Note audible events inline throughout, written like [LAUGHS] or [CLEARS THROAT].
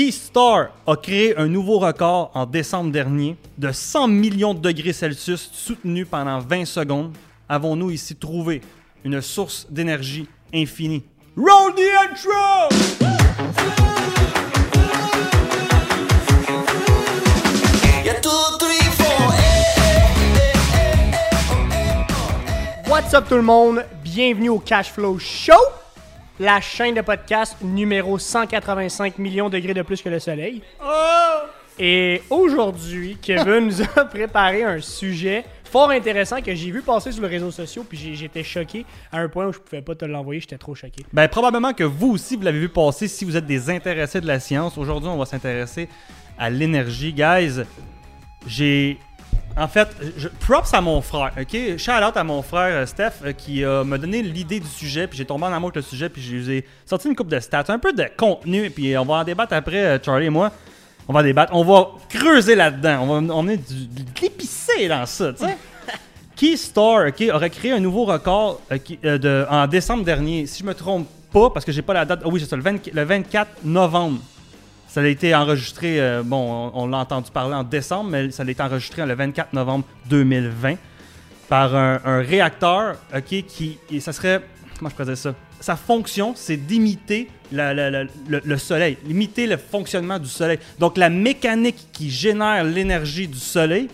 Keystar a créé un nouveau record en décembre dernier de 100 millions de degrés Celsius soutenus pendant 20 secondes. Avons-nous ici trouvé une source d'énergie infinie? Roll the intro! What's up tout le monde? Bienvenue au Cash Flow Show, la chaîne de podcast numéro 185 millions degrés de plus que le soleil. Et aujourd'hui, Kevin nous a [LAUGHS] préparé un sujet fort intéressant que j'ai vu passer sur les réseaux sociaux, puis j'ai- j'étais choqué à un point où je pouvais pas te l'envoyer, j'étais trop choqué. Ben, probablement que vous aussi, vous l'avez vu passer si vous êtes des intéressés de la science. Aujourd'hui, on va s'intéresser à l'énergie. Guys, j'ai. En fait, je, props à mon frère, ok? Shout out à mon frère euh, Steph euh, qui euh, m'a donné l'idée du sujet, puis j'ai tombé en amour avec le sujet, puis je vous ai sorti une coupe de stats, un peu de contenu, puis on va en débattre après, euh, Charlie et moi. On va en débattre, on va creuser là-dedans, on va emmener du, de l'épicé dans ça, tu sais? [LAUGHS] Keystar ok, aurait créé un nouveau record euh, euh, de, en décembre dernier. Si je me trompe pas, parce que j'ai pas la date. Ah oui, c'est ça, le, 20 le 24 novembre. Ça a été enregistré, euh, bon, on, l'a entendu parler en décembre, mais ça a été enregistré le 24 novembre 2020 par un, réacteur, ok, qui, et ça serait, comment je dire ça? Sa fonction, c'est d'imiter le, le soleil, imiter le fonctionnement du soleil. Donc la mécanique qui génère l'énergie du soleil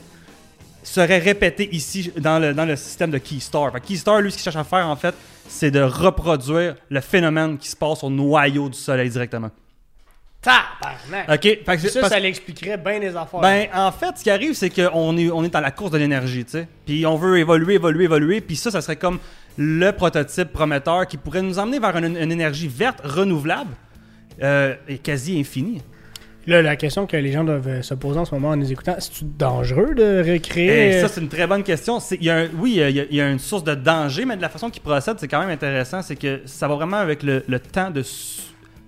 serait répétée ici dans le, système de Keystar. Keystar, lui, ce qu'il cherche à faire, en fait, c'est de reproduire le phénomène qui se passe au noyau du soleil directement. Tabarnak! Ok? Fait que c'est- Ça, parce- ça l'expliquerait bien des affaires. ben, en fait, ce qui arrive, c'est qu'on est, on est dans la course de l'énergie, tu sais. Puis on veut évoluer, évoluer, évoluer. Puis ça, ça serait comme le prototype prometteur qui pourrait nous emmener vers une, une énergie verte, renouvelable euh, et quasi infinie. Là, la question que les gens doivent euh, se poser en ce moment en nous écoutant, c'est-tu dangereux de recréer... Et ça, c'est une très bonne question. C'est- il y a un- oui, il y a, il y a une source de danger, mais de la façon qu'il procède, c'est quand même intéressant. C'est que ça va vraiment avec le, le temps de.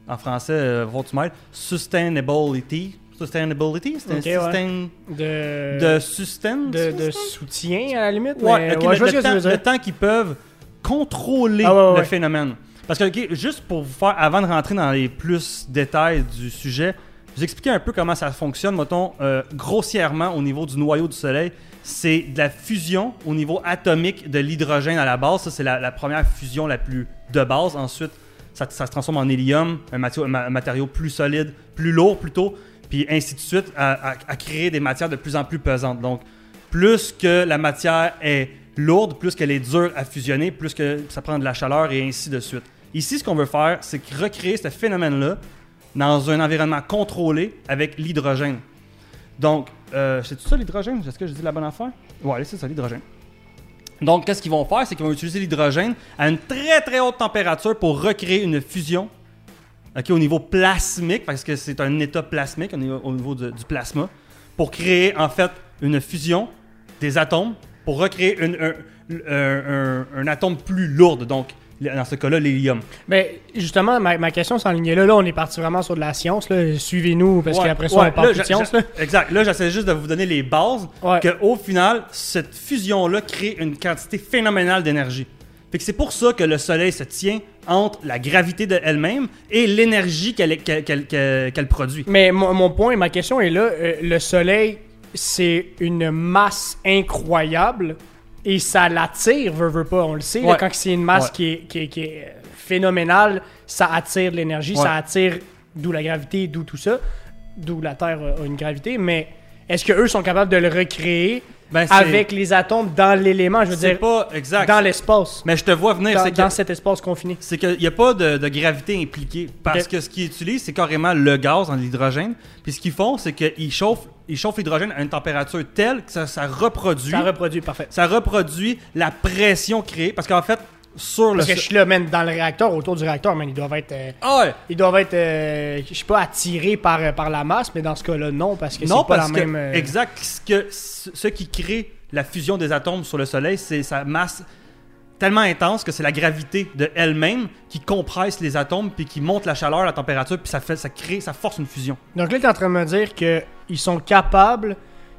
En français, euh, votre mail, sustainability. Sustainability? C'est un Ok, ouais. sustain- de... De sustain? de, de soutien à la limite. Ouais, mais- ok, ouais, le, je le temps, le temps qu'ils peuvent contrôler Ah le phénomène. Parce que, ok, juste pour vous faire, avant de rentrer dans les plus détails du sujet, je vous expliquer un peu comment ça fonctionne, mettons, euh, grossièrement au niveau du noyau du Soleil. C'est de la fusion au niveau atomique de l'hydrogène à la base. Ça, c'est la, la première fusion la plus de base. Ensuite, ça, se transforme en hélium, un matériau, plus solide, plus lourd plutôt, puis ainsi de suite, à, créer des matières de plus en plus pesantes. Donc, plus que la matière est lourde, plus qu'elle est dure à fusionner, plus que ça prend de la chaleur et ainsi de suite. Ici, ce qu'on veut faire, c'est recréer ce phénomène-là dans un environnement contrôlé avec l'hydrogène. Donc, euh, c'est tout ça l'hydrogène? Est-ce que je dis la bonne affaire? Ouais, c'est ça l'hydrogène. Donc, qu'est-ce qu'ils vont faire? C'est qu'ils vont utiliser l'hydrogène à une très très haute température pour recréer une fusion au niveau plasmique, parce que c'est un état plasmique au niveau, du plasma, pour créer en fait une fusion des atomes pour recréer un- un atome plus lourd, donc dans ce cas-là l'hélium. Ben, justement, ma, ma question s'enlignait là. Là, on est parti vraiment sur de la science. Suivez-nous, parce Ouais, qu'après ça, ouais, on parle là, de science. Là. Exact. Là, j'essaie juste de vous donner les bases. Ouais. Que au final, cette fusion-là crée une quantité phénoménale d'énergie. Fait que c'est pour ça que le Soleil se tient entre la gravité de elle-même et l'énergie qu'elle produit. Mais mon, mon point, ma question est là. euh, le Soleil, c'est une masse incroyable et ça l'attire, veut, veut pas. On le sait, là, quand c'est une masse Ouais. qui, est, qui, est, qui est phénoménale, ça attire de l'énergie, Ouais. ça attire d'où la gravité, d'où tout ça, d'où la Terre a une gravité. Mais est-ce que eux sont capables de le recréer Ben, avec les atomes dans l'élément, je veux dire, pas exact. dans l'espace, Mais je te vois venir, dans, c'est que dans cet espace confiné? c'est qu'il n'y a pas de, de gravité impliquée. Parce que ce qu'ils utilisent, c'est carrément le gaz dans l'hydrogène. Puis ce qu'ils font, c'est qu'ils chauffent, ils chauffent l'hydrogène à une température telle que ça, ça reproduit. Ça reproduit, parfait. ça reproduit la pression créée. Parce qu'en fait, sur le. Parce que je suis là, man, dans le réacteur, autour du réacteur, man, ils doivent être, euh, Ah ouais! ils doivent être, euh, je sais pas, attirés par, euh, par la masse, mais dans ce cas-là, non, parce que c'est pas parce la que, même. euh, exact, ce, que, ce ce qui crée la fusion des atomes sur le Soleil, c'est sa masse tellement intense que c'est la gravité de elle-même qui compresse les atomes puis qui monte la chaleur, la température, puis ça fait, ça crée, ça force une fusion. Donc là, tu es en train de me dire qu'ils sont capables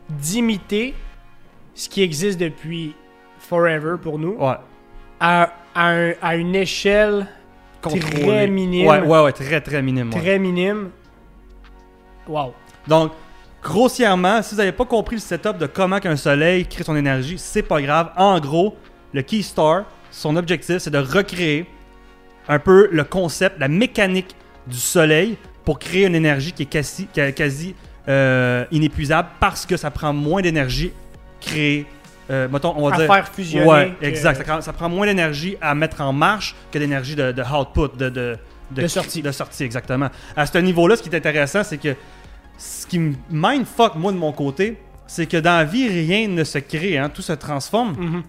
d'imiter ce qui existe depuis forever pour nous Ouais. à, à un- à une échelle. Très minime. Ouais, ouais, ouais, très, très minime. ouais. très minime Wow. Donc, grossièrement, si vous n'avez pas compris le setup de comment qu'un soleil crée son énergie, c'est pas grave. En gros, le Keystar, son objectif, c'est de recréer un peu le concept, la mécanique du soleil pour créer une énergie qui est quasi, euh, inépuisable parce que ça prend moins d'énergie créer. Euh, mettons, on va À dire. faire fusionner. Ouais, que- exact. Ça, prend- ça prend moins d'énergie à mettre en marche que d'énergie de, de output, de, de, De sortie. De sortie, exactement. À ce niveau-là, ce qui est intéressant, c'est que ce qui me mindfuck, moi, de mon côté, c'est que dans la vie, rien ne se crée, hein, tout se transforme. Mhm.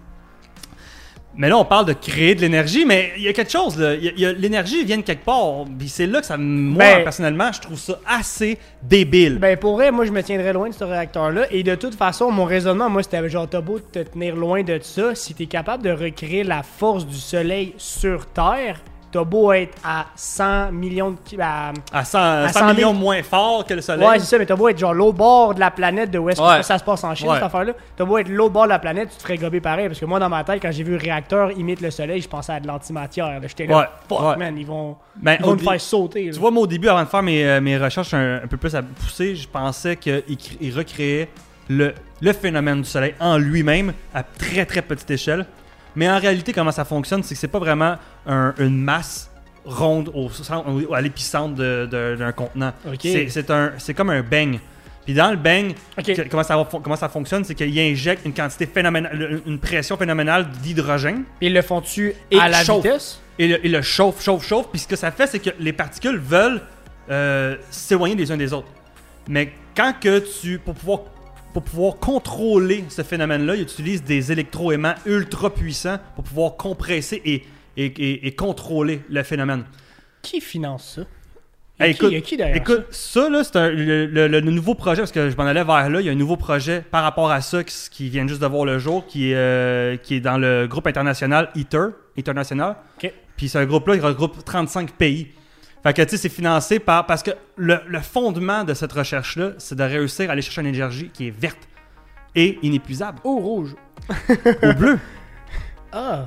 Mais là, on parle de créer de l'énergie, mais il y a quelque chose, L'énergie vient de quelque part. Puis c'est là que ça, moi, Ben- personnellement, je trouve ça assez débile. Ben pour vrai, moi je me tiendrais loin de ce réacteur-là. Et de toute façon, mon raisonnement, moi c'était genre t'as beau te tenir loin de ça, si t'es capable de recréer la force du soleil sur Terre, t'as beau être à 100 millions de ki- à- à 100, 100 100 000 millions moins fort que le soleil. Ouais, c'est ça, mais t'as beau être genre l'autre bord de la planète de où est-ce Ouais. que ça se passe en Chine, Ouais. cette affaire-là. T'as beau être l'autre bord de la planète, tu te ferais gober pareil. Parce que moi, dans ma tête, quand j'ai vu le réacteur imite le soleil, je pensais à de l'antimatière. J'étais là, Ouais, fuck man, ils vont, Ben, ils vont au me dé- faire sauter. là. Tu vois, moi, au début, avant de faire mes, euh, mes recherches un, un peu plus à pousser, je pensais qu'il cré- il recréait le, le phénomène du soleil en lui-même à très très petite échelle. Mais en réalité, comment ça fonctionne, c'est que c'est pas vraiment un- une masse ronde au, centre- au- à l'épicentre d'un contenant. Ok. C'est- comme un beigne. Puis dans le que- comment, ça, comment ça fonctionne, c'est qu'il injecte une quantité phénoménale, une pression phénoménale d'hydrogène. Ils le font-tu à la chauffe. vitesse? Et le, et le chauffe, chauffe, chauffe. Puis ce que ça fait, c'est que les particules veulent euh, s'éloigner les uns des autres. Mais quand que tu, pour pouvoir, pour pouvoir contrôler ce phénomène-là, ils utilisent des électroaimants ultra puissants pour pouvoir compresser et, et, et- et contrôler le phénomène. Qui finance ça? Y a Hey, qui, y a qui derrière Écoute, ça, là, c'est un- le, le- le nouveau projet, parce que je m'en allais vers là, il y a un nouveau projet par rapport à ça qui, qui vient juste de voir le jour, qui est, euh, qui est dans le groupe international ITER, international. Ok. Puis ce groupe-là, il regroupe 35 pays. Fait que, tu sais, c'est financé par... Parce que le, le fondement de cette recherche-là, c'est de réussir à aller chercher une énergie qui est verte et inépuisable. Oh, rouge. Au bleu. [LAUGHS] Ah.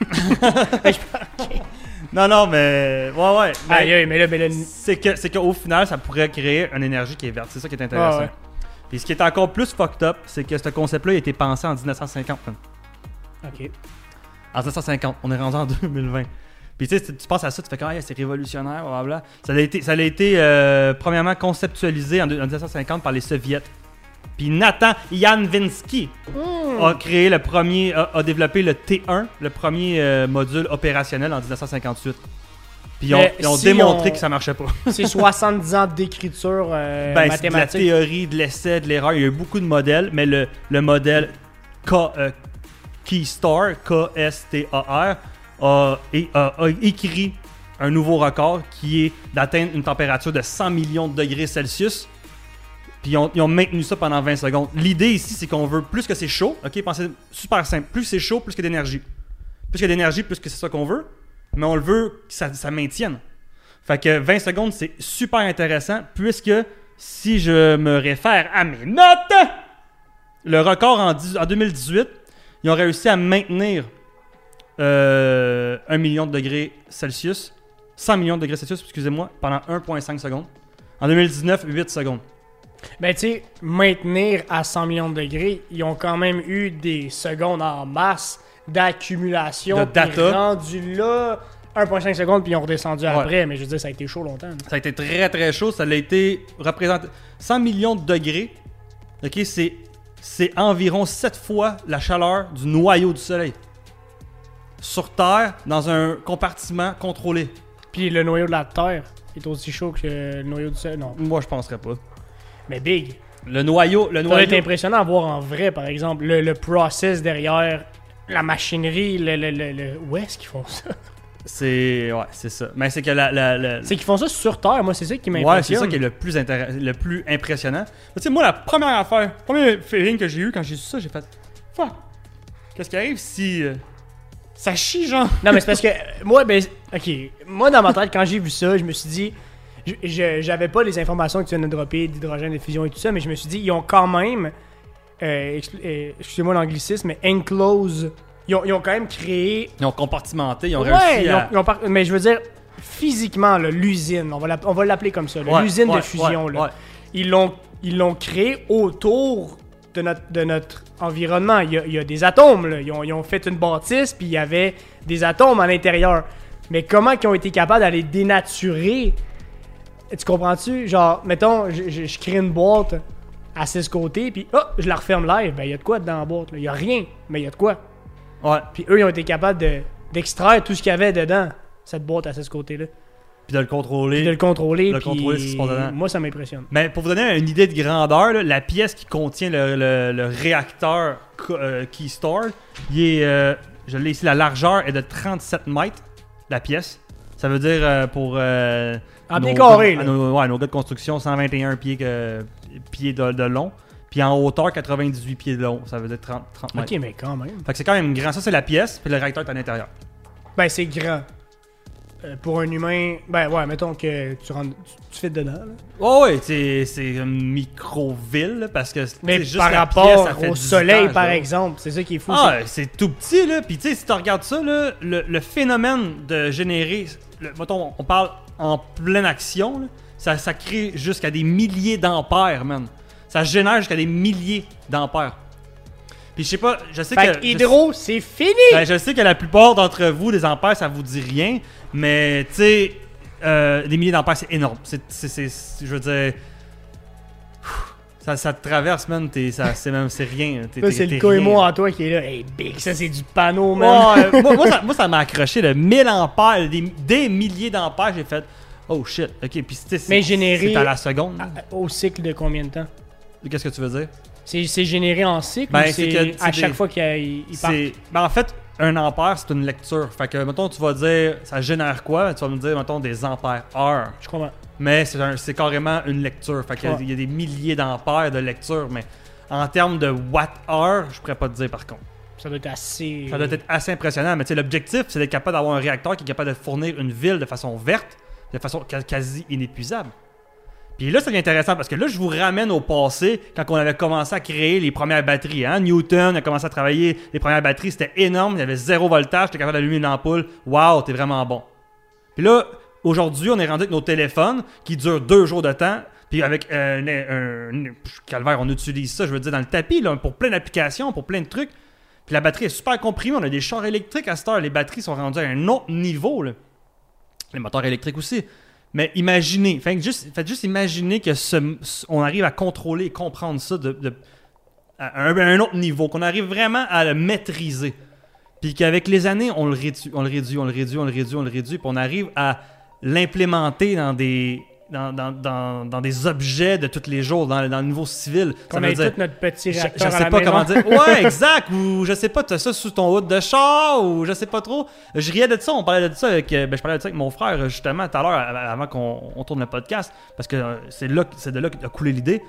[LAUGHS] Non, non, mais... Ouais, ouais. mais- Aïe, mais là, mais là, c'est que qu'au final ça pourrait créer une énergie qui est verte c'est ça qui est intéressant Ah ouais. puis ce qui est encore plus fucked up c'est que ce concept là a été pensé en 1950 man. Ok. en 1950 on est rendu en 2020 puis tu sais tu penses à ça tu fais comme Ah, c'est révolutionnaire blablabla ça a été ça a été euh, premièrement conceptualisé en, deux- en 1950 par les soviets puis Nathan Janvinsky Hmm. a créé le premier a, a développé le T1 le premier euh, module opérationnel en 1958 puis ils ont, Mais ils ont si démontré on- que ça marchait pas [LAUGHS] C'est 70 ans d'écriture euh, [LAUGHS] Ben, c'est de la mathématique. théorie, de l'essai, de l'erreur. Il y a eu beaucoup de modèles, mais le, le modèle K, euh, Keystar, K-S-T-A-R, a, écrit un nouveau record qui est d'atteindre une température de 100 millions de degrés Celsius. Puis ils ont, ils ont maintenu ça pendant 20 secondes. L'idée ici, c'est qu'on veut plus que c'est chaud. Ok, pensez super simple. Plus c'est chaud, plus a d'énergie. Plus a d'énergie, plus que c'est ça qu'on veut. Mais on le veut que ça, ça maintienne. Fait que 20 secondes, c'est super intéressant puisque si je me réfère à mes notes, le record en, 10 en 2018, ils ont réussi à maintenir euh, 1 million de degrés Celsius, 100 millions de degrés Celsius, excusez-moi, pendant 1,5 secondes. En 2019, 8 secondes. Ben, tu sais, maintenir à 100 millions de degrés, ils ont quand même eu des secondes en masse d'accumulation. De data. rendu là, 1,5 secondes, puis ils ont redescendu après. Mais je veux dire, ça a été chaud longtemps. Ça a été très très chaud. Ça a été représenté 100 millions de degrés. Ok, c'est c'est environ 7 fois la chaleur du noyau du Soleil. Sur Terre, dans un compartiment contrôlé. Puis le noyau de la Terre est aussi chaud que le noyau du Soleil. Non, Moi, je penserais pas. mais big. Le noyau, le Ça doit être noyau. impressionnant à voir en vrai, par exemple, le, le process derrière la machinerie, le, le, le, où est-ce qu'ils font ça? C'est ouais, c'est ça. Mais c'est que la, la- la- C'est qu'ils font ça sur Terre, moi c'est ça qui Ouais, m'impressionne. c'est ça qui est le plus, le plus impressionnant. Tu sais, moi, la première affaire, premier feeling que j'ai eu quand j'ai su ça, j'ai fait Fuck, qu'est-ce qui arrive si euh, ça chie, genre Non, mais c'est parce que moi, ben, ok, moi dans ma tête, quand j'ai vu ça, je me suis dit, j'avais pas les informations que tu viens de dropper d'hydrogène, de fusion et tout ça, mais je me suis dit, ils ont quand même, euh, euh, excusez-moi l'anglicisme, mais enclose, ils ont, ils ont quand même créé. Ils ont compartimenté, ils ont ouais, réussi ils ont- à. ils ont par- mais je veux dire, physiquement, l'usine, on va l'appeler comme ça, Ouais, l'usine ouais, de fusion, ouais, là. ouais. ils l'ont ils l'ont créé autour de notre, de notre environnement. Il y, a, il y a des atomes, là. Ils, ont, ils ont fait une bâtisse, puis il y avait des atomes à l'intérieur. Mais comment ils ont été capables d'aller dénaturer? Tu comprends-tu? Genre, mettons, je, je- je crée une boîte à six côtés, puis oh, je la referme live. Ben, il y a de quoi dans la boîte là? Il y a rien, mais il y a de quoi. Ouais. Puis eux, ils ont été capables de- d'extraire tout ce qu'il y avait dedans, cette boîte à six côtés-là. Puis de le contrôler. Puis de le contrôler. Le puis contrôler, ce qui se passe dedans. Moi, ça m'impressionne. Mais pour vous donner une idée de grandeur, là, la pièce qui contient le, le- le réacteur euh, Keystore, il est, euh, je l'ai ici, la largeur est de 37 mètres, la pièce. Ça veut dire euh, pour. euh, En nos pieds carrés, gars- là. nos, ouais, nos gars de construction, 121 pieds, que- pieds de, de long. Puis en hauteur, 98 pieds de long. Ça veut dire 30, 30 mètres. Ok, mais quand même. Fait que c'est quand même grand. Ça, c'est la pièce, puis le réacteur est à l'intérieur. Ben, c'est grand. Euh, pour un humain, ben ouais, mettons que tu rentres, tu, tu fais dedans. là. Oh, ouais, c'est c'est une micro-ville, parce que Mais juste par la rapport pièce, ça fait au 10 soleil, par là. exemple, c'est ça qui est fou. Ah, c'est tout petit, là. Puis, tu sais, si tu regardes ça, là, le, le phénomène de générer. Le, mettons, on parle en pleine action, là, ça, ça crée jusqu'à des milliers d'ampères, man. Ça génère jusqu'à des milliers d'ampères. Puis, je sais pas, je sais. Fait que. Hydro, c'est fini! Ben, je sais que la plupart d'entre vous, des ampères, ça vous dit rien, mais tu sais, euh, des milliers d'ampères, c'est énorme. C'est, je veux dire, ça, ça te traverse, man. C'est même, c'est rien. T'es- c'est le rien. en toi qui est là. Hey, big, ça c'est du panneau, man. Ouais, [LAUGHS] moi, moi, ça, m'a accroché le 1000 ampères, des, des milliers d'ampères. J'ai fait, oh shit, ok. Puis, c'est, Mais généré- c'est à la seconde. À- Au cycle de combien de temps? Qu'est-ce que tu veux dire? C'est généré en cycle Ben, ou c'est à chaque des- fois qu'il il part? Ben en fait, un ampère, c'est une lecture. Fait que, mettons, tu vas dire, ça génère quoi? Tu vas me dire, mettons, des ampères heure. Je comprends. Mais c'est, un- carrément une lecture. Fait qu'il y y a des milliers d'ampères de lecture. Mais en termes de watt-heure, je pourrais pas te dire par contre. Ça doit être assez. Ça doit être assez impressionnant. Mais tu sais, l'objectif, c'est d'être capable d'avoir un réacteur qui est capable de fournir une ville de façon verte, de façon quasi inépuisable. Puis là, c'est intéressant parce que là, je vous ramène au passé quand on avait commencé à créer les premières batteries. Hein? Newton a commencé à travailler les premières batteries, c'était énorme, il y avait zéro voltage, t'es capable d'allumer une ampoule. Waouh, t'es vraiment bon. Puis là, aujourd'hui, on est rendu avec nos téléphones qui durent deux jours de temps. Puis avec euh, un, calvaire, on utilise ça, je veux dire, dans le tapis, pour plein d'applications, pour plein de trucs. Puis la batterie est super comprimée. On a des chars électriques à cette heure. Les batteries sont rendues à un autre niveau. là. Les moteurs électriques aussi. Mais imaginez, faites juste, faites juste imaginer que on arrive à contrôler et comprendre ça de, de- à, un, à un autre niveau, qu'on arrive vraiment à le maîtriser. Puis qu'avec les années, on le réduit, on le réduit, on le réduit, on le réduit, on le réduit, puis on arrive à l'implémenter dans des, dans, dans- dans- dans des objets de tous les jours, dans, dans le niveau civil. Ça Qu'on veut dire- tout notre petit je, je à sais la pas maison. comment dire. [LAUGHS] Ouais, exact. Ou je sais pas, tu as ça sous ton hood de char ou je sais pas trop. Je riais de ça. On parlait de ça avec, euh, ben, je parlais de ça avec mon frère justement tout à l'heure av- avant qu'on on tourne le podcast parce que euh, c'est là, que- c'est de là qu'a coulé l'idée.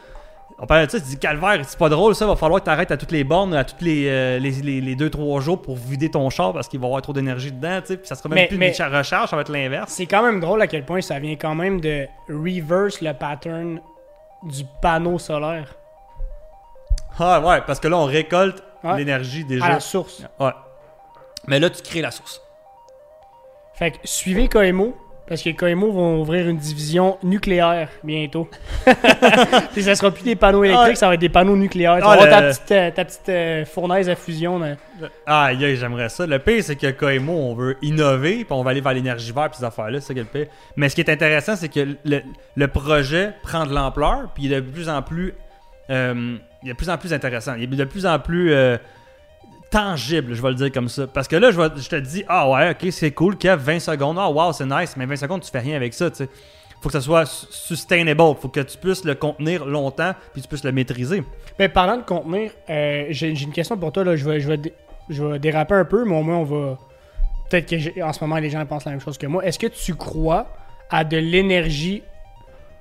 On parlait de ça, tu dis calvaire, c'est pas drôle ça, va falloir que tu arrêtes à toutes les bornes, à toutes les, euh, les, les, les deux, trois jours pour vider ton char parce qu'il va y avoir trop d'énergie dedans, tu sais, puis ça sera même Mais- plus mais- une cha- recharge, ça va être l'inverse. C'est quand même drôle à quel point ça vient quand même de reverse le pattern du panneau solaire Ah ouais, parce que là on récolte Ouais. l'énergie à déjà. la source. Ouais. Mais là tu crées la source. Fait que suivez Koemo, parce que Koemo vont ouvrir une division nucléaire bientôt. [LAUGHS] Puis ça sera plus des panneaux électriques, Ah. ça va être des panneaux nucléaires. Tu Ah, avoir le- ta petite, euh, ta petite euh, fournaise à fusion. là. Ah, yeah, j'aimerais ça. Le pire, c'est que Koemo, on veut innover, puis on va aller vers l'énergie verte, puis ces affaires-là, c'est ça le pire. Mais ce qui est intéressant, c'est que le, le projet prend de l'ampleur, puis il est de plus en plus, euh, il est de plus en plus intéressant. Il est de plus en plus tangible, je vais le dire comme ça. Parce que là, je, vais- te dis, ah ouais, ok, c'est cool, Kev, 20 secondes, ah wow, c'est nice, mais 20 secondes, tu fais rien avec ça, tu sais. Faut que ça soit su- sustainable, faut que tu puisses le contenir longtemps, puis tu puisses le maîtriser. Mais parlant de contenir, euh, j'ai une question pour toi. Là. Je, vais, je, vais déraper un peu, mais au moins on va. Peut-être que en ce moment les gens pensent la même chose que moi. Est-ce que tu crois à de l'énergie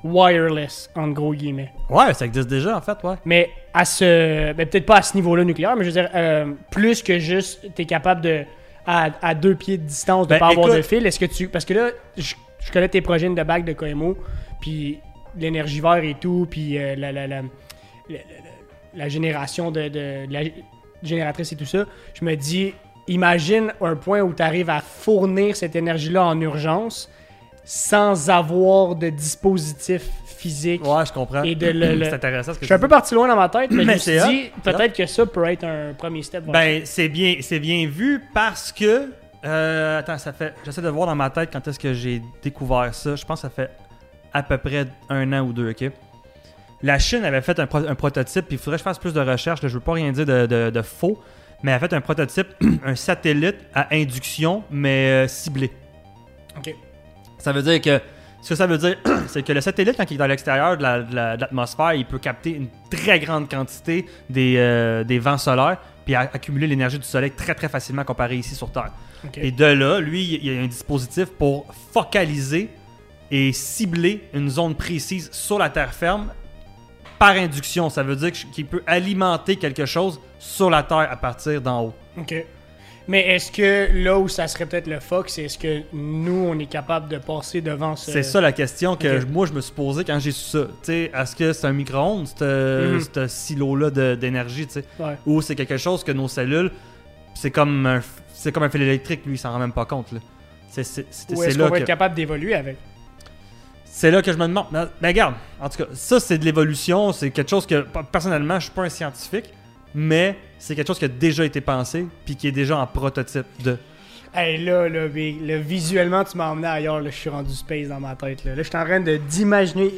wireless, en gros guillemets? Ouais, ça existe déjà, en fait, ouais. Mais à ce. ben, peut-être pas à ce niveau-là nucléaire, mais je veux dire, euh, plus que juste, t'es capable de. À, à deux pieds de distance, de Ben, pas avoir de fil. Est-ce que tu. Parce que là, je, je connais tes projets de bac de Koemo, puis l'énergie verte et tout, puis euh, la, la, la, la- la- la génération de, de- de la génératrice et tout ça. Je me dis, imagine un point où tu arrives à fournir cette énergie-là en urgence. Sans avoir de dispositif physique. Ouais, je comprends. Et de le- [CLEARS THROAT] le- C'est intéressant ce que Je suis un peu parti loin dans ma tête, mais, Mais [CLEARS THROAT] je me suis dit, peut-être que ça peut être un premier step. Ben, c'est bien, c'est bien vu parce que. euh, attends, ça fait. J'essaie de voir dans ma tête quand est-ce que j'ai découvert ça. Je pense que ça fait à peu près un an ou deux, ok? La Chine avait fait un, pro- un prototype, puis il faudrait que je fasse plus de recherches. là, je veux pas rien dire de, de- de faux, mais elle a fait un prototype, [CLEARS THROAT] un satellite à induction, mais euh, ciblé. Ok. Ça veut dire que. Ce que ça veut dire, [CLEARS THROAT] c'est que le satellite, quand il est à l'extérieur de la- de la- de l'atmosphère, il peut capter une très grande quantité des, euh, des vents solaires, puis a- accumuler l'énergie du soleil très très facilement comparé ici sur Terre. Et de là, lui, il y a un dispositif pour focaliser et cibler une zone précise sur la terre ferme par induction. Ça veut dire qu'il peut alimenter quelque chose sur la terre à partir d'en haut. Ok. Mais est-ce que là où ça serait peut-être le Fox, est-ce que nous, on est capable de passer devant ce. C'est ça la question que moi je me suis posée quand j'ai su ça. Est-ce que c'est un micro-ondes, ce Mhm. silo-là d'énergie, Ouais. ou c'est quelque chose que nos cellules, c'est comme un, c'est comme un fil électrique, lui, il s'en rend même pas compte. là. C'est c'est- c'est- Ou c'est est-ce qu'on va que être capable d'évoluer avec? C'est là que je me demande. Ben, regarde, en tout cas, ça c'est de l'évolution, c'est quelque chose que personnellement, je suis pas un scientifique, mais c'est quelque chose qui a déjà été pensé puis qui est déjà en prototype de. Hey, là, là, visuellement, tu m'as emmené ailleurs. Là, je suis rendu space dans ma tête. Là, là je suis en train de d'imaginer.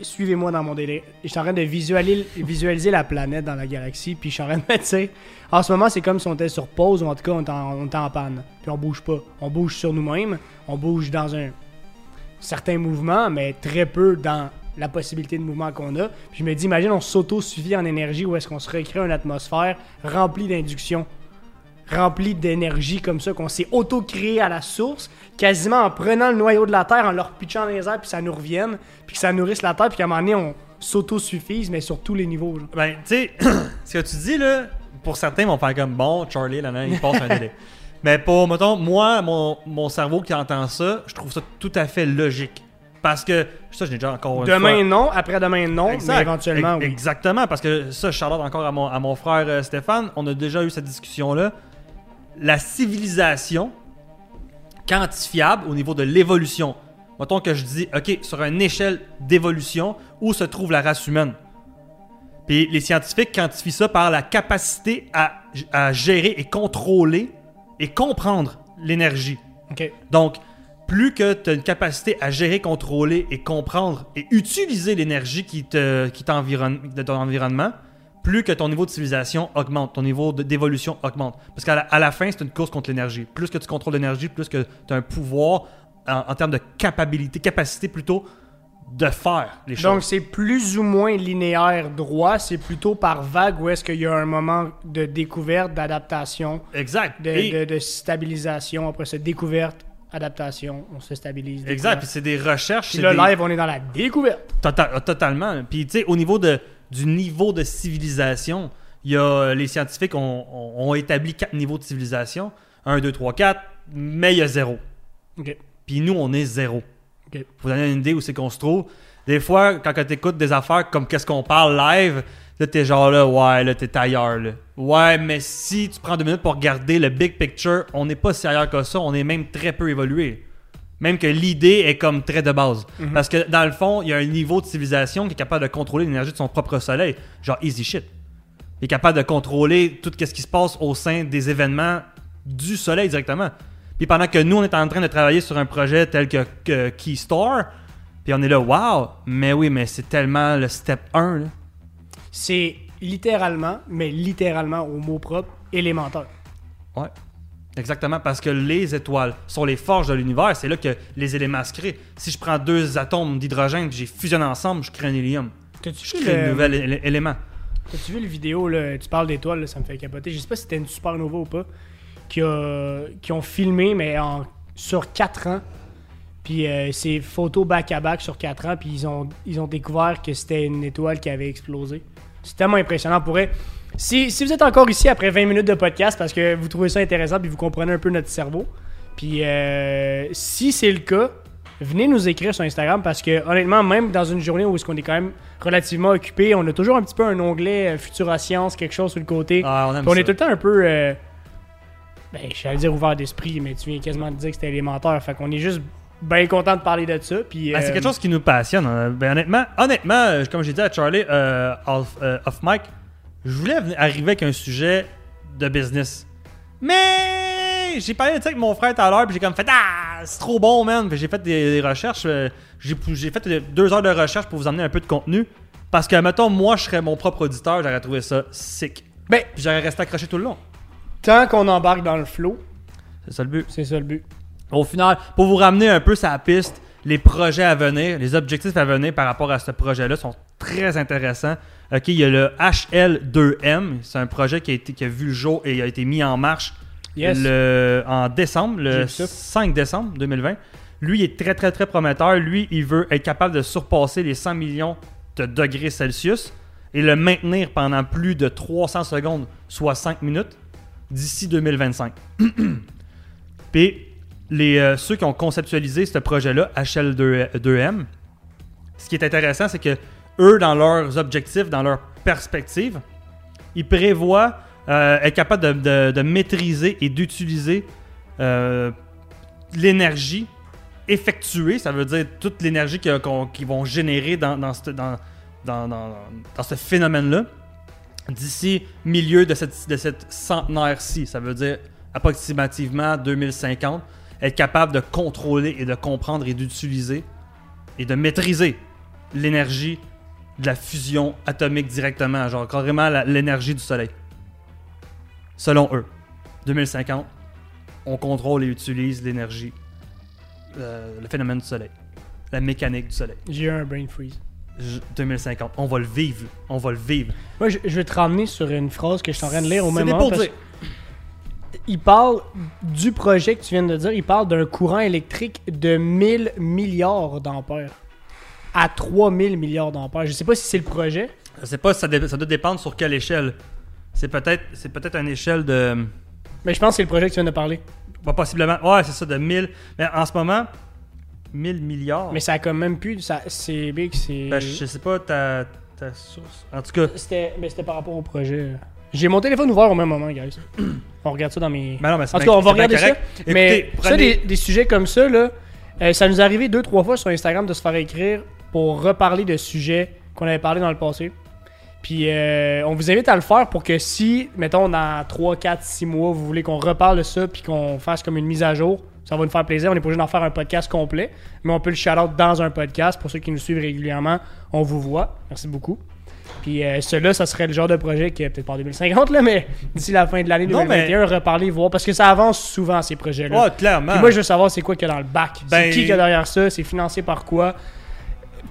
Suivez-moi dans mon délai. Je suis en train de visualiser, la planète dans la galaxie. Puis je suis en train de mettre, [LAUGHS] tu sais. En ce moment, c'est comme si on était sur pause ou en tout cas, on est en, on en panne. Puis on bouge pas. On bouge sur nous-mêmes. On bouge dans un certain mouvement, mais très peu dans la possibilité de mouvement qu'on a. Puis je me dis, imagine, on s'auto-suffit en énergie où est-ce qu'on se recrée une atmosphère remplie d'induction rempli d'énergie comme ça, qu'on s'est auto-créé à la source, quasiment en prenant le noyau de la Terre, en le repitchant dans les airs, puis ça nous revienne, puis que ça nourrisse la Terre, puis qu'à un moment donné, on s'auto-suffise, mais sur tous les niveaux. genre. Ben, tu sais, [CLEARS THROAT] ce que tu dis là, pour certains vont faire comme bon, Charlie, là, là, il passe un délai. [LAUGHS] Mais pour, mettons, moi, mon, mon cerveau qui entend ça, je trouve ça tout à fait logique. Parce que, ça, je l'ai déjà encore une Demain, fois. non. Après-demain, non. Exact. Mais éventuellement, oui. Exactement, parce que ça, Charlotte, encore à mon, à mon frère euh, Stéphane, on a déjà eu cette discussion-là. La civilisation quantifiable au niveau de l'évolution. Mettons que je dis, OK, sur une échelle d'évolution, où se trouve la race humaine? Puis les scientifiques quantifient ça par la capacité à, à gérer et contrôler et comprendre l'énergie. OK. Donc, plus que tu as une capacité à gérer, contrôler et comprendre et utiliser l'énergie qui te, qui t'environne, de ton environnement, plus que ton niveau de civilisation augmente, ton niveau d'évolution augmente. Parce qu'à la, à la fin, c'est une course contre l'énergie. Plus que tu contrôles l'énergie, plus que tu as un pouvoir en, en termes de capacité, capacité plutôt de faire les choses. Donc, c'est plus ou moins linéaire droit. C'est plutôt par vague où est-ce qu'il y a un moment de découverte, d'adaptation, exact. de, Et- de- de stabilisation. Après ça, découverte, adaptation, on se stabilise. exact. Puis c'est des recherches. Puis des- live, on est dans la découverte. Euh, totalement. Puis, tu sais, au niveau de, du niveau de civilisation, il y a, les scientifiques ont, ont- ont établi quatre niveaux de civilisation 1, 2, 3, 4, mais il y a zéro. OK. Puis nous, on est zéro. OK. Pour vous donner une idée où c'est qu'on se trouve, des fois, quand tu écoutes des affaires comme qu'est-ce qu'on parle live, là, t'es genre là, ouais, là, t'es ailleurs, là. Ouais, mais si tu prends deux minutes pour regarder le big picture, on n'est pas si ailleurs que ça, on est même très peu évolué. Même que l'idée est comme très de base. Parce que dans le fond, il y a un niveau de civilisation qui est capable de contrôler l'énergie de son propre soleil. Genre easy shit. Il est capable de contrôler tout ce qui se passe au sein des événements du soleil directement. Puis pendant que nous, on est en train de travailler sur un projet tel que, que Keystore, puis on est là, wow, mais oui, mais c'est tellement le step 1. là. C'est littéralement, mais littéralement au mot propre, élémentaire. Ouais. Exactement, parce que les étoiles sont les forges de l'univers, c'est là que les éléments se créent. Si je prends deux atomes d'hydrogène que j'ai fusionné ensemble, je crée un hélium. T'as-tu Je crée un nouvel élément. t'as-tu vu le vidéo, là, tu parles d'étoiles, ça me fait capoter. Je sais pas si c'était une supernova ou pas, qui, a, qui ont filmé, mais en, sur 4 ans. Puis euh, c'est photos back-à-back sur 4 ans, puis ils ont, ils ont découvert que c'était une étoile qui avait explosé. C'est tellement impressionnant pour. Si, si vous êtes encore ici après 20 minutes de podcast parce que vous trouvez ça intéressant puis vous comprenez un peu notre cerveau, puis euh, si c'est le cas, venez nous écrire sur Instagram parce que honnêtement, même dans une journée où est-ce qu'on est quand même relativement occupé, on a toujours un petit peu un onglet euh, Futurascience, quelque chose sur le côté. Ah, on on est tout le temps un peu. euh, ben, j'allais dire ouvert d'esprit, mais tu viens quasiment de dire que c'était élémentaire. Fait qu'on est juste bien content de parler de ça. Puis, Ben, c'est euh, quelque chose qui nous passionne. hein. Ben, honnêtement, honnêtement, euh, comme j'ai dit à Charlie euh, off, euh, off mic, je voulais venir- arriver avec un sujet de business. Mais j'ai parlé de ça avec mon frère tout à l'heure, puis j'ai comme fait Ah, c'est trop bon, man. J'ai fait des, des recherches. euh, j'ai j'ai fait euh, deux heures de recherche pour vous emmener un peu de contenu. Parce que, mettons, moi, je serais mon propre auditeur, j'aurais trouvé ça sick. Ben, Puis j'aurais resté accroché tout le long. tant qu'on embarque dans le flow, C'est ça le but. c'est ça le but. Au final, pour vous ramener un peu sa piste, les projets à venir, les objectifs à venir par rapport à ce projet-là sont très intéressants. Ok, il y a le HL2M, c'est un projet qui a, été, qui a vu le jour et a été mis en marche Yes. le- en décembre, le vu ça. 5 décembre 2020. Lui, il est très, très, très prometteur. Lui, il veut être capable de surpasser les 100 millions de degrés Celsius et le maintenir pendant plus de 300 secondes, soit 5 minutes, d'ici 2025. [CLEARS THROAT] Puis, les, euh, ceux qui ont conceptualisé ce projet-là, HL2M, ce qui est intéressant, c'est que eux, dans leurs objectifs, dans leurs perspectives, ils prévoient euh, être capable de, maîtriser et d'utiliser euh, l'énergie effectuée, ça veut dire toute l'énergie qu'ils vont générer dans, ce- dans- ce phénomène-là d'ici milieu de cette centenaire-ci. Ça veut dire approximativement 2050, être capable de contrôler et de comprendre et d'utiliser et de maîtriser l'énergie de la fusion atomique directement, genre carrément l'énergie du Soleil. Selon eux, 2050, on contrôle et utilise l'énergie, euh, le phénomène du Soleil, la mécanique du Soleil. J'ai eu un brain freeze. J- 2050, on va le vivre, on va le vivre. Moi, je, je vais te ramener sur une phrase que je suis en train de lire au même moment. pour parce- dire. Il parle du projet que tu viens de dire. Il parle d'un courant électrique de 1000 milliards d'ampères à 3000 milliards d'ampères. Je sais pas si c'est le projet. Je sais pas, ça, ça doit dépendre sur quelle échelle. C'est peut-être c'est peut-être une échelle de. Mais je pense que c'est le projet que tu viens de parler. bah, possiblement. Ouais, c'est ça, de 1000. Mais en ce moment, 1000 milliards. Mais ça a quand même plus. ça- C'est big, c'est. Ben, je sais pas ta, ta source. En tout cas, C'était mais c'était par rapport au projet. J'ai mon téléphone ouvert au même moment, guys. On regarde ça dans mes. ben non, mais En tout cas, on va regarder ça. mais ça, des, des sujets comme ça, là, euh, ça nous est arrivé deux, trois fois sur Instagram de se faire écrire pour reparler de sujets qu'on avait parlé dans le passé. Puis euh, on vous invite à le faire pour que si, mettons, dans 3, 4, 6 mois, vous voulez qu'on reparle de ça puis qu'on fasse comme une mise à jour, ça va nous faire plaisir. On n'est pas obligé d'en faire un podcast complet, mais on peut le shout-out dans un podcast. Pour ceux qui nous suivent régulièrement, on vous voit. Merci beaucoup. Puis euh, cela, ça serait le genre de projet qui est peut-être pas en 2050, là, mais d'ici la fin de l'année Non, mais- 2021, reparler, voir. Parce que ça avance souvent, ces projets-là. Ouais, clairement. Puis moi, je veux savoir c'est quoi qu'il y a dans le bac. Ben- C'est qui qui a derrière ça? C'est financé par quoi?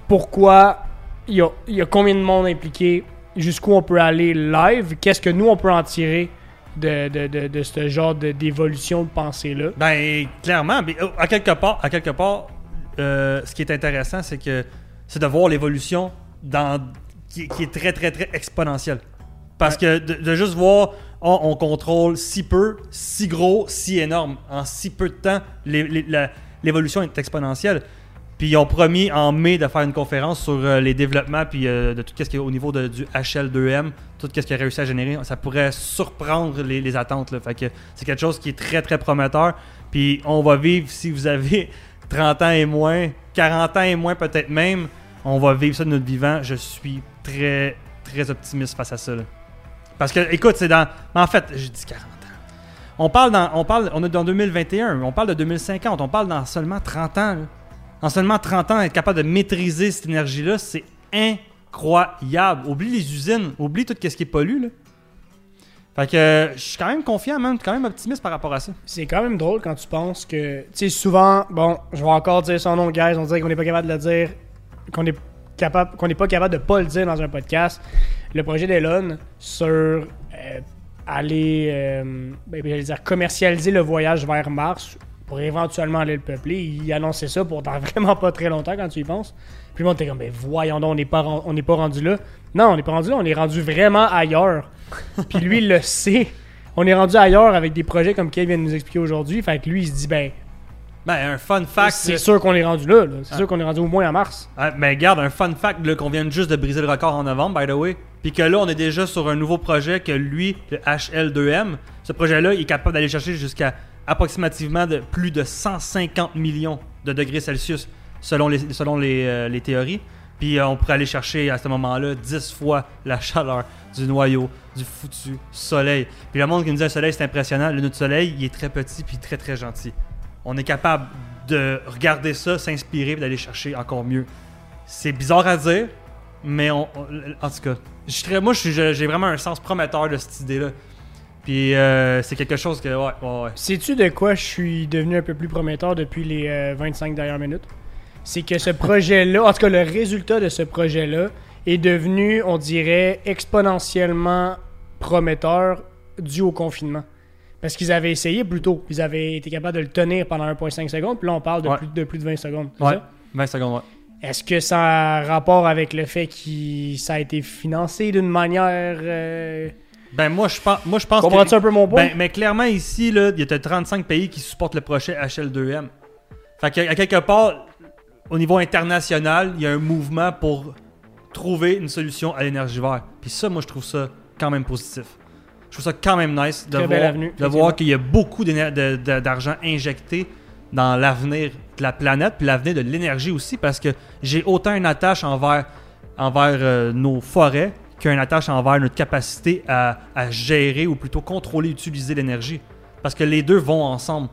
Pourquoi? Il y a, il y a combien de monde impliqué? Jusqu'où on peut aller live? Qu'est-ce que nous, on peut en tirer de, de, de, de ce genre d'évolution de pensée-là? Ben, clairement. mais, euh, à quelque part, à quelque part euh, ce qui est intéressant, c'est que c'est de voir l'évolution dans qui, est très, très, très exponentielle. Parce que de, juste voir, oh, on contrôle si peu, si gros, si énorme. En si peu de temps, l'évolution est exponentielle. Puis ils ont promis en mai de faire une conférence sur euh, les développements puis euh, de tout ce qui est au niveau de- du HL2M, tout ce qui a réussi à générer. Ça pourrait surprendre les, attentes. Fait que c'est quelque chose qui est très très prometteur. Puis on va vivre si vous avez [LAUGHS] 30 ans et moins, 40 ans et moins peut-être même, on va vivre ça de notre vivant. Je suis très très optimiste face à ça. Parce que écoute, c'est dans. En fait, j'ai dit 40 ans. On parle dans. On parle. On est dans 2021, on parle de 2050, on parle dans seulement 30 ans. En seulement 30 ans, être capable de maîtriser cette énergie-là, c'est incroyable. Oublie les usines, oublie tout ce qui est pollu. Là. Fait que je suis quand même confiant, suis quand même optimiste par rapport à ça. C'est quand même drôle quand tu penses que. Tu sais, souvent, bon, je vais encore dire son nom, guys, on dirait qu'on n'est pas capable de le dire, qu'on est capable, qu'on n'est pas capable de pas le dire dans un podcast. Le projet d'Elon sur euh, aller, euh, ben, j'allais dire, commercialiser le voyage vers Mars pour éventuellement aller le peupler. Il annonçait ça pour dans [LAUGHS] vraiment pas très longtemps quand tu y penses. Puis le monde était comme, ben voyons donc, on n'est pas, on n'est pas rendu là. Non, on n'est pas rendu là, on est rendu vraiment ailleurs. [LAUGHS] Puis lui, il le sait. On est rendu ailleurs avec des projets comme Kevin vient de nous expliquer aujourd'hui. Fait que lui, il se dit, ben, Ben, un fun fact. c'est sûr qu'on est rendu là. là. C'est Ah. sûr qu'on est rendu au moins à Mars. Ah, ben, garde, un fun fact qu'on vient juste de briser le record en novembre, by the way. Puis que là, on est déjà sur un nouveau projet que lui, le HL2M, ce projet-là, il est capable d'aller chercher jusqu'à approximativement de plus de 150 millions de degrés Celsius selon les, selon les, euh, les théories. Puis euh, on pourrait aller chercher à ce moment-là 10 fois [LAUGHS] la chaleur du noyau du foutu soleil. Puis le monde qui nous dit le soleil c'est impressionnant, le notre soleil il est très petit puis très très gentil. On est capable de regarder ça, s'inspirer et d'aller chercher encore mieux. C'est bizarre à dire, mais on, on- en tout cas, je moi j'ai vraiment un sens prometteur de cette idée-là. Puis euh, c'est quelque chose que ouais, ouais, ouais. Sais-tu de quoi je suis devenu un peu plus prometteur depuis les euh, 25 dernières minutes? C'est que ce [LAUGHS] projet-là, en tout cas le résultat de ce projet-là, est devenu, on dirait, exponentiellement prometteur dû au confinement. Parce qu'ils avaient essayé plus tôt. Ils avaient été capables de le tenir pendant 1,5 secondes. Puis là, on parle de, Ouais. plus, de plus de 20 secondes. Ouais. ça? 20 secondes, ouais. Est-ce que ça a rapport avec le fait que ça a été financé d'une manière... euh, Ben moi je pense moi je pense Comprends-tu que un peu mon point? ben, mais clairement ici là, il y a 35 pays qui supportent le projet HL2M. Fait qu'à à quelque part au niveau international, il y a un mouvement pour trouver une solution à l'énergie verte. Puis ça moi je trouve ça quand même positif. Je trouve ça quand même nice de Très voir, avenue, de effectivement. voir qu'il y a beaucoup d'argent injecté dans l'avenir de la planète puis l'avenir de l'énergie aussi parce que j'ai autant une attache envers envers euh, nos forêts qu'une attache envers notre capacité à, à gérer ou plutôt contrôler, utiliser l'énergie. Parce que les deux vont ensemble.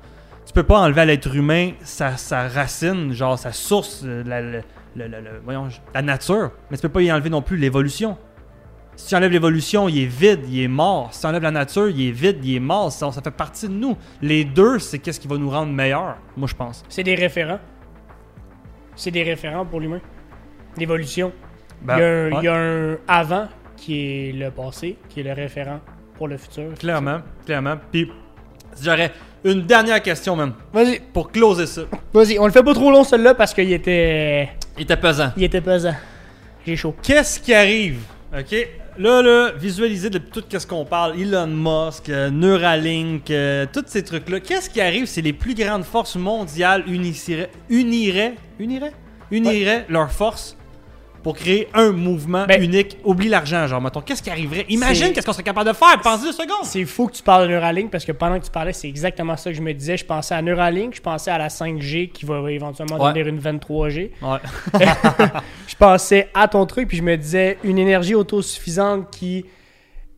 Tu peux pas enlever à l'être humain sa, sa racine, genre sa source, euh, la, la- la- la- la- voyons, la nature, mais tu peux pas y enlever non plus l'évolution. Si tu enlèves l'évolution, il est vide, il est mort. Si tu enlèves la nature, il est vide, il est mort. Ça, ça fait partie de nous. Les deux, c'est qu'est-ce qui va nous rendre meilleurs, moi je pense. C'est des référents. C'est des référents pour l'humain. L'évolution. Ben, il, y a un, ouais. il y a un avant qui est le passé, qui est le référent pour le futur. Clairement, clairement. Puis, j'aurais une dernière question même, Vas-y, pour closer ça. vas-y. On le fait pas trop long celui-là parce qu'il était, Il était pesant. il était pesant. J'ai chaud. Qu'est-ce qui arrive? OK? Là, là, visualisez de tout ce qu'on parle. Elon Musk, euh, Neuralink, euh, tous ces trucs-là. Qu'est-ce qui arrive si les plus grandes forces mondiales unisseraient, uniraient, uniraient, uniraient leurs forces? Pour créer un mouvement Ben- unique? Oublie l'argent, genre, mettons. Qu'est-ce qui arriverait? Imagine qu'est-ce qu'on serait capable de faire. Pensez deux secondes. C'est fou que tu parles de Neuralink parce que pendant que tu parlais, c'est exactement ça que je me disais. Je pensais à Neuralink, je pensais à la 5G qui va éventuellement Ouais. devenir une 23G. Ouais. [LAUGHS] je pensais à ton truc, puis je me disais une énergie autosuffisante qui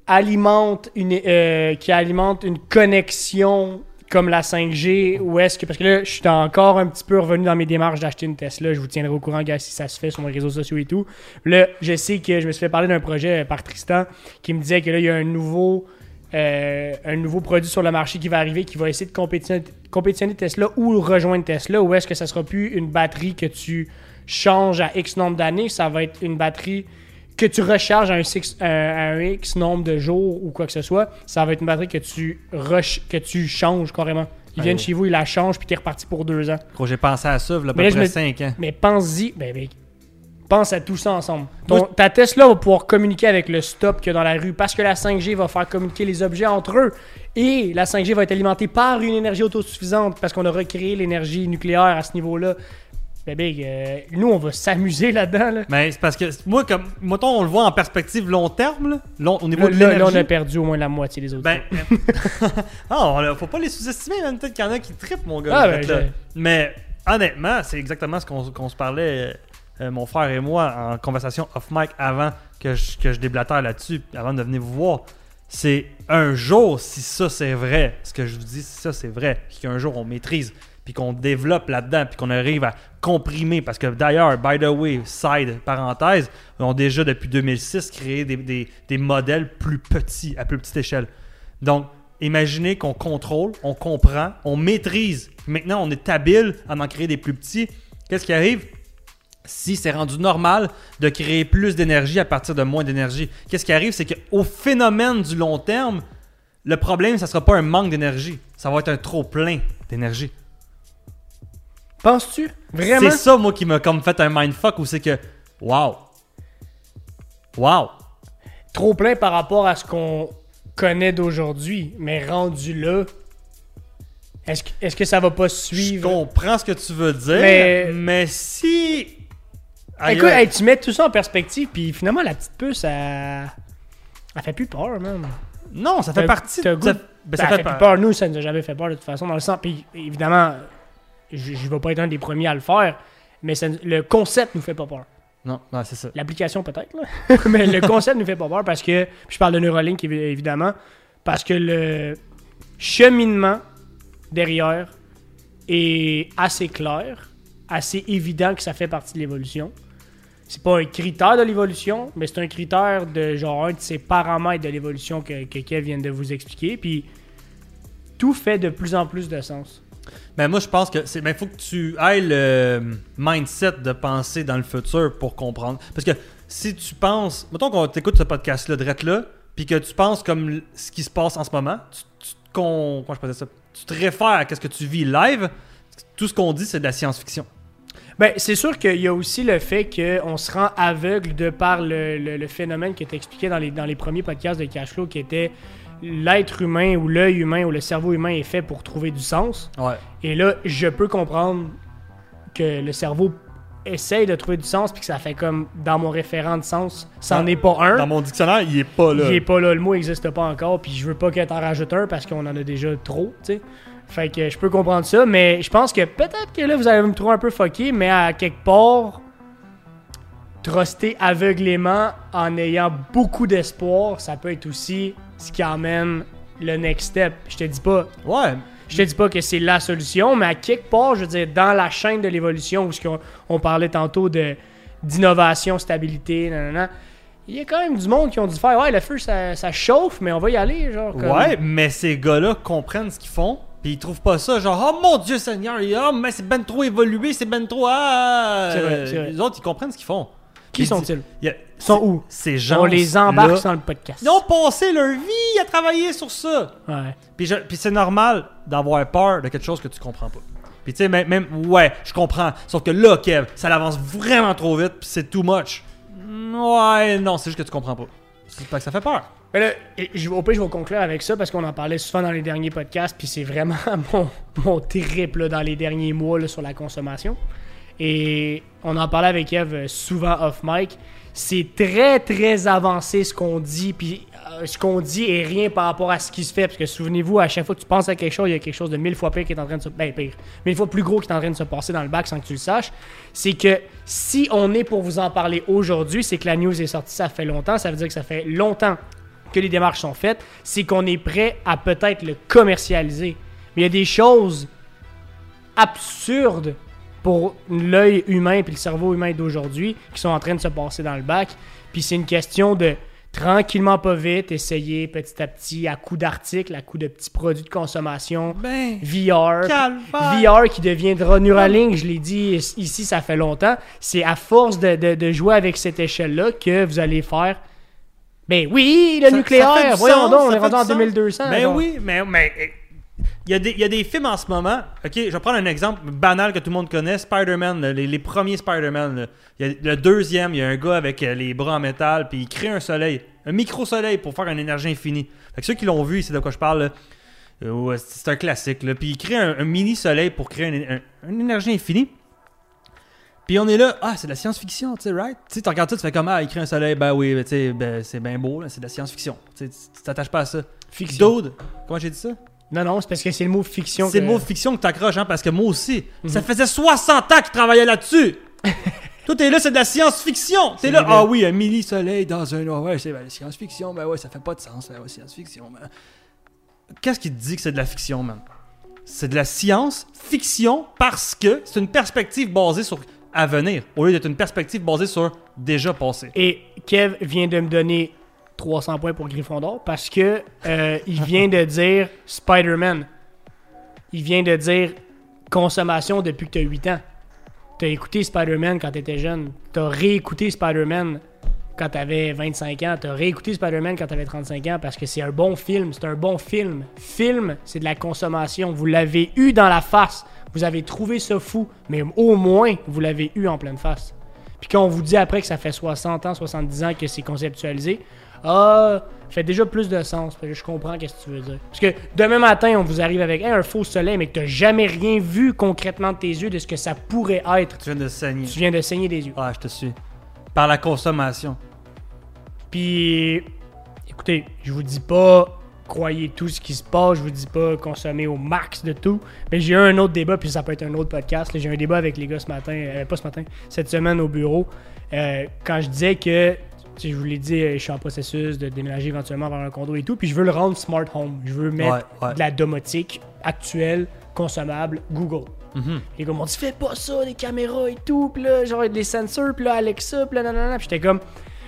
alimente une, euh, qui alimente une connexion comme la 5G, ou est-ce que, parce que là, je suis encore un petit peu revenu dans mes démarches d'acheter une Tesla, je vous tiendrai au courant, gars, si ça se fait sur mes réseaux sociaux et tout. Là, je sais que je me suis fait parler d'un projet par Tristan qui me disait que là, il y a un nouveau, euh, un nouveau produit sur le marché qui va arriver, qui va essayer de compétitionner, compétitionner Tesla ou rejoindre Tesla, ou est-ce que ça sera plus une batterie que tu changes à X nombre d'années, ça va être une batterie que tu recharges à un, six- à un X nombre de jours ou quoi que ce soit, ça va être une batterie que tu, rush- que tu changes carrément. Ils viennent chez vous, ils la changent, puis t'es reparti pour deux ans. Gros, j'ai pensé à ça, il y a à peu près 5 ans. Mais pense-y, ben, ben, pense à tout ça ensemble. Ton- Moi, ta Tesla va pouvoir communiquer avec le stop qu'il y a dans la rue parce que la 5G va faire communiquer les objets entre eux. Et la 5G va être alimentée par une énergie autosuffisante parce qu'on a recréé l'énergie nucléaire à ce niveau-là. Ben, big, euh, nous, on va s'amuser là-dedans. Là. Mais c'est parce que, moi, comme, mettons, on le voit en perspective long terme, là, long- au niveau Là, de là, là, l'énergie. on a perdu au moins la moitié des autres. Ben, [LAUGHS] ah, on- faut pas les sous-estimer, man. Peut-être qu'il y en a qui trippent, mon gars. Ah, fait ben, là. Mais honnêtement, c'est exactement ce qu'on se parlait, euh, mon frère et moi, en conversation off-mic avant que je, que je déblatère là-dessus, avant de venir vous voir. C'est un jour, si ça c'est vrai, ce que je vous dis, si ça c'est vrai, puis qu'un jour on maîtrise, puis qu'on développe là-dedans, puis qu'on arrive à comprimer, parce que d'ailleurs, by the way, side, parenthèse, ont déjà depuis 2006 créé des, modèles plus petits, à plus petite échelle. Donc, imaginez qu'on contrôle, on comprend, on maîtrise. Maintenant, on est habile à en créer des plus petits. Qu'est-ce qui arrive? Si c'est rendu normal de créer plus d'énergie à partir de moins d'énergie? Qu'est-ce qui arrive, c'est qu'au phénomène du long terme, le problème, ça sera pas un manque d'énergie, ça va être un trop plein d'énergie. Penses-tu? Vraiment? C'est ça, moi, qui m'a comme fait un mindfuck où c'est que, wow, wow, trop plein par rapport à ce qu'on connaît d'aujourd'hui, mais rendu là, est-ce que, est-ce que ça va pas je suivre comprends ce que tu veux dire, Mais- mais, si... Écoute, hey, tu mets tout ça en perspective, puis finalement, la petite puce, elle, elle fait plus peur, man. Non, ça fait partie de. goût- ça- ben, ça, ça fait fait plus par- peur. Nous, ça nous a jamais fait peur de toute façon. Dans le sens, puis évidemment, je, je vais pas être un des premiers à le faire, mais ça- le concept nous fait pas peur. Non, non, c'est ça. L'application peut-être, [LAUGHS] mais le concept nous fait pas peur parce que, puis je parle de Neuralink évi- évidemment, parce que le cheminement derrière est assez clair, assez évident que ça fait partie de l'évolution. C'est pas un critère de l'évolution, mais c'est un critère de genre un de ces paramètres de l'évolution que, que Kev vient de vous expliquer. Puis tout fait de plus en plus de sens. Ben moi je pense que c'est ben faut que tu ailles le mindset de penser dans le futur pour comprendre. Parce que si tu penses mettons qu'on t'écoute ce podcast là direct là puis que tu penses comme ce qui se passe en ce moment tu, tu con- comment ça? Tu te réfères à ce que tu vis live tout ce qu'on dit c'est de la science-fiction. Ben, c'est sûr qu'il y a aussi le fait qu'on se rend aveugle de par le, le- phénomène qui était expliqué dans les, dans les premiers podcasts de Cashflow, qui était l'être humain ou l'œil humain ou le cerveau humain est fait pour trouver du sens. ouais Et là, je peux comprendre que le cerveau essaye de trouver du sens, puis que ça fait comme dans mon référent de sens, ça n'en est pas un. dans mon dictionnaire il est pas là Il est pas là, le mot n'existe pas encore, puis je veux pas que t'en rajoutes un parce qu'on en a déjà trop, tu sais. Fait que je peux comprendre ça, mais je pense que peut-être que là, vous allez me trouver un peu fucké, mais à quelque part, truster aveuglément en ayant beaucoup d'espoir, ça peut être aussi ce qui emmène le next step. Je te dis pas, ouais je te dis pas que c'est la solution, mais à quelque part, je veux dire, dans la chaîne de l'évolution, où on parlait tantôt de d'innovation, stabilité, nanana, il y a quand même du monde qui ont dû faire Ouais, le feu, ça, ça chauffe, mais on va y aller. Genre, comme- Ouais, mais ces gars-là comprennent ce qu'ils font, puis ils trouvent pas ça genre oh mon dieu Seigneur, oh mais c'est ben trop évolué, c'est ben trop ah. Vrai, vrai. Les autres ils comprennent ce qu'ils font. Qui Ils sont-ils? Ils sont où? Ces gens On les embarque dans le podcast. Ils ont passé leur vie à travailler sur ça. Ouais. Puis, je- puis c'est normal d'avoir peur de quelque chose que tu comprends pas. Puis tu sais, même, même- ouais, je comprends. Sauf que là, Kev, ça avance vraiment trop vite, puis c'est too much. Ouais, non, c'est juste que tu comprends pas. C'est pas que ça fait peur. Mais là, et je, au pire, je vais conclure avec ça parce qu'on en parlait souvent dans les derniers podcasts, puis c'est vraiment [LAUGHS] mon, mon trip là, dans les derniers mois là, sur la consommation. Et on en parlait avec Eve euh, souvent off mic. C'est très très avancé ce qu'on dit, puis euh, ce qu'on dit est rien par rapport à ce qui se fait. Parce que souvenez-vous, à chaque fois que tu penses à quelque chose, il y a quelque chose de mille fois pire qui est en train de se. Ben, pire. Mille fois plus gros qui est en train de se passer dans le bac sans que tu le saches. C'est que si on est pour vous en parler aujourd'hui, c'est que la news est sortie, ça fait longtemps. Ça veut dire que ça fait longtemps que les démarches sont faites. C'est qu'on est prêt à peut-être le commercialiser. Mais il y a des choses absurdes pour l'œil humain et le cerveau humain d'aujourd'hui qui sont en train de se passer dans le bac. Puis c'est une question de tranquillement, pas vite, essayer petit à petit, à coup d'articles, à coup de petits produits de consommation, Ben, VR. VR qui deviendra Neuralink, je l'ai dit ici, ça fait longtemps. C'est à force de, de- de jouer avec cette échelle-là que vous allez faire. Ben oui, le Ça- nucléaire, voyons sens, donc, on est rendu du en sens. 2200. Ben oui, mais mais il y, a des, il y a des films en ce moment. Ok, je vais prendre un exemple banal que tout le monde connaît Spider-Man, les, les premiers Spider-Man. là. Il y a le deuxième, il y a un gars avec euh, les bras en métal, puis il crée un soleil, un micro-soleil pour faire une énergie infinie. Fait que ceux qui l'ont vu, c'est de quoi je parle. Euh, c'est un classique. Là. Puis il crée un, un mini-soleil pour créer une, un- une énergie infinie. Puis on est là, ah, c'est de la science-fiction, tu sais, right? Tu sais, regardes ça, tu fais comme, ah, il crée un soleil, ben oui, ben, tu sais, ben, c'est bien beau, c'est de la science-fiction. Tu t'attaches pas à ça. Fiction. Dude, comment j'ai dit ça? Non, non, c'est parce que c'est le mot fiction. C'est que- le mot fiction que t'accroches, hein, parce que moi aussi, ça faisait 60 ans qu'il travaillait là-dessus. [LAUGHS] Toi, t'es là, c'est de la science-fiction. T'es C'est là, ah oui, un mini-soleil dans un. ouais, c'est ben, science-fiction, ben ouais, ça fait pas de sens, ben ouais, science-fiction. ben. Qu'est-ce qui te dit que c'est de la fiction, man? C'est de la science-fiction parce que c'est une perspective basée sur à venir, au lieu d'être une perspective basée sur déjà passé. Et Kev vient de me donner 300 points pour Gryffondor parce que euh, il vient de dire Spider-Man. Il vient de dire consommation depuis que tu as 8 ans. Tu as écouté Spider-Man quand tu étais jeune. Tu as réécouté Spider-Man quand tu avais 25 ans. Tu as réécouté Spider-Man quand tu avais 35 ans parce que c'est un bon film. C'est un bon film. Film, c'est de la consommation. Vous l'avez eu dans la face. Vous avez trouvé ça fou, mais au moins, vous l'avez eu en pleine face. Puis quand on vous dit après que ça fait 60 ans, 70 ans que c'est conceptualisé, ah, ça fait déjà plus de sens. Fait que je comprends qu'est-ce que tu veux dire. Parce que demain matin, on vous arrive avec Hey, un faux soleil, mais que t'as jamais rien vu concrètement de tes yeux de ce que ça pourrait être. Tu viens de saigner. Tu viens de saigner des yeux. Ah, je te suis. Par la consommation. Puis, écoutez, je vous dis pas croyez tout ce qui se passe. Je vous dis pas consommer au max de tout. Mais j'ai eu un autre débat, puis ça peut être un autre podcast. J'ai eu un débat avec les gars ce matin, euh, pas ce matin, cette semaine au bureau. euh, quand je disais que, tu sais, je vous l'ai dit, je suis en processus de déménager éventuellement vers un condo et tout. Puis je veux le rendre smart home. Je veux mettre Ouais, ouais. de la domotique actuelle, consommable, Google. Mhm. Les gars m'ont dit, fais pas ça, les caméras et tout, pis là, genre des sensors, pis là, Alexa, pis là, nanana. Pis j'étais comme,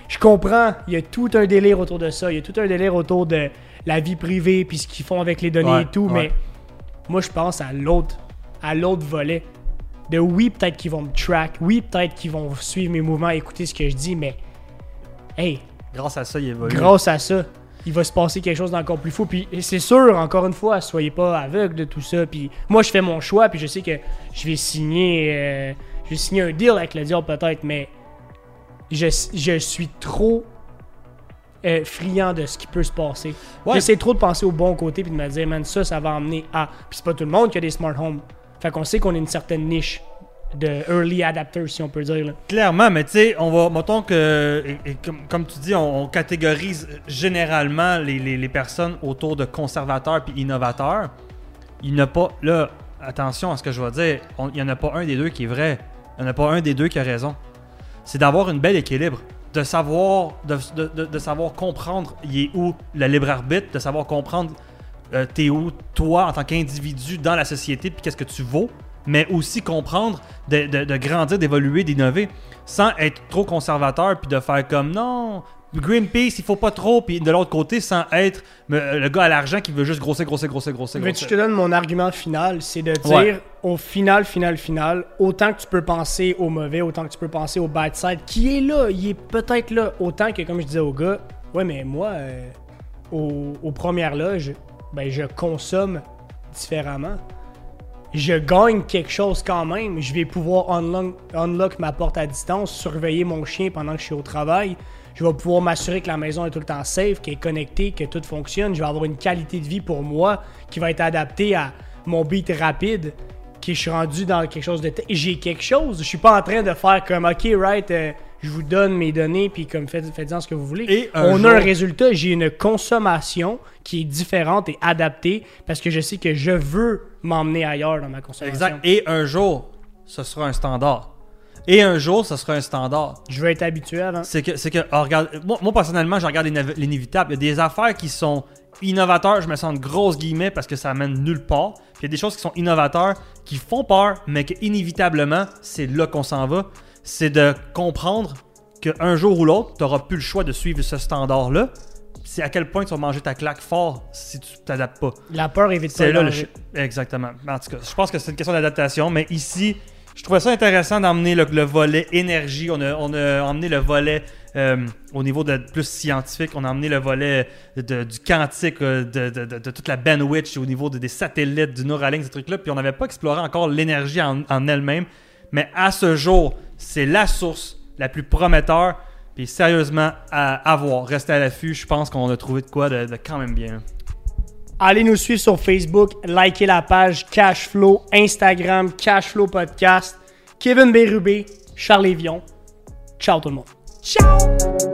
je comprends, il y a tout un délire autour de ça, il y a tout un délire autour de la vie privée, puis ce qu'ils font avec les données Ouais, et tout, mais moi, je pense à l'autre, à l'autre volet. De oui, peut-être qu'ils vont me track, oui, peut-être qu'ils vont suivre mes mouvements, écouter ce que je dis, mais, hey, Grâce à ça, il évolue. grâce à ça, il va se passer quelque chose d'encore plus fou. Puis c'est sûr, encore une fois, soyez pas aveugle de tout ça. Puis moi, je fais mon choix, puis je sais que je vais signer, euh, je vais signer un deal avec le diable peut-être, mais je, je suis trop euh, friand de ce qui peut se passer. Ouais. J'essaie trop de penser au bon côté puis de me dire, man, ça, ça va emmener à. Puis c'est pas tout le monde qui a des smart homes. Fait qu'on sait qu'on a une certaine niche de early adapters, si on peut dire. là. Clairement, mais tu sais, on va, mettons que, comme, tu dis, on, catégorise généralement les, les- personnes autour de conservateurs puis innovateurs. Il n'y a pas, là, attention à ce que je vais dire, il n'y en a pas un des deux qui est vrai. Il n'y en a pas un des deux qui a raison. C'est d'avoir une belle équilibre. De savoir, de- de- de savoir comprendre il est où le libre arbitre, de savoir comprendre euh, t'es où toi en tant qu'individu dans la société puis qu'est-ce que tu vaux, mais aussi comprendre de, de- de grandir, d'évoluer, d'innover, sans être trop conservateur puis de faire comme non, Greenpeace, il faut pas trop, puis de l'autre côté, sans être euh, le gars à l'argent qui veut juste grossir, grossir, grossir, grossir, Mais je grossir. te donne mon argument final, c'est de dire Ouais. au final, final, final, autant que tu peux penser au mauvais, autant que tu peux penser au bad side, qui est là, il est peut-être là, autant que comme je disais au gars, ouais mais moi, euh, au- aux premières loges, ben je consomme différemment. Je gagne quelque chose quand même. Je vais pouvoir unlock, ma porte à distance, surveiller mon chien pendant que je suis au travail. Je vais pouvoir m'assurer que la maison est tout le temps safe, qu'elle est connectée, que tout fonctionne. Je vais avoir une qualité de vie pour moi qui va être adaptée à mon beat rapide, que je suis rendu dans quelque chose de... J'ai quelque chose. Je suis pas en train de faire comme, OK, right, euh, je vous donne mes données, puis comme faites, faites-en ce que vous voulez. Et On jour- a un résultat. J'ai une consommation qui est différente et adaptée parce que je sais que je veux m'emmener ailleurs dans ma consommation. Exact. Et un jour, ce sera un standard. Et un jour, ce sera un standard. Je veux être habitué avant. C'est que, c'est que ah, regarde, moi, moi, personnellement, je regarde l'inév- l'inévitable. Il y a des affaires qui sont innovateurs, je me sens de grosses guillemets parce que ça mène nulle part. Puis il y a des choses qui sont innovateurs, qui font peur, mais que inévitablement, c'est là qu'on s'en va. C'est de comprendre qu'un jour ou l'autre, tu n'auras plus le choix de suivre ce standard-là. C'est à quel point tu vas manger ta claque fort si tu t'adaptes pas. La peur évite C'est là le chi- Exactement. En tout cas, je pense que c'est une question d'adaptation, mais ici, je trouvais ça intéressant d'emmener le, le volet énergie. On a, on a emmené le volet euh, au niveau de plus scientifique. On a emmené le volet de- du quantique, euh, de, de- toute la bandwidth au niveau de- des satellites, du Neuralink, ces trucs-là. Puis on n'avait pas exploré encore l'énergie en, en elle-même. Mais à ce jour, c'est la source la plus prometteur. Puis sérieusement, à, à voir. Restez à l'affût. Je pense qu'on a trouvé de quoi de, de quand même bien. Allez nous suivre sur Facebook, likez la page Cashflow, Instagram, Cashflow Podcast, Kevin Bérubé, Charles Evion. Ciao tout le monde. Ciao!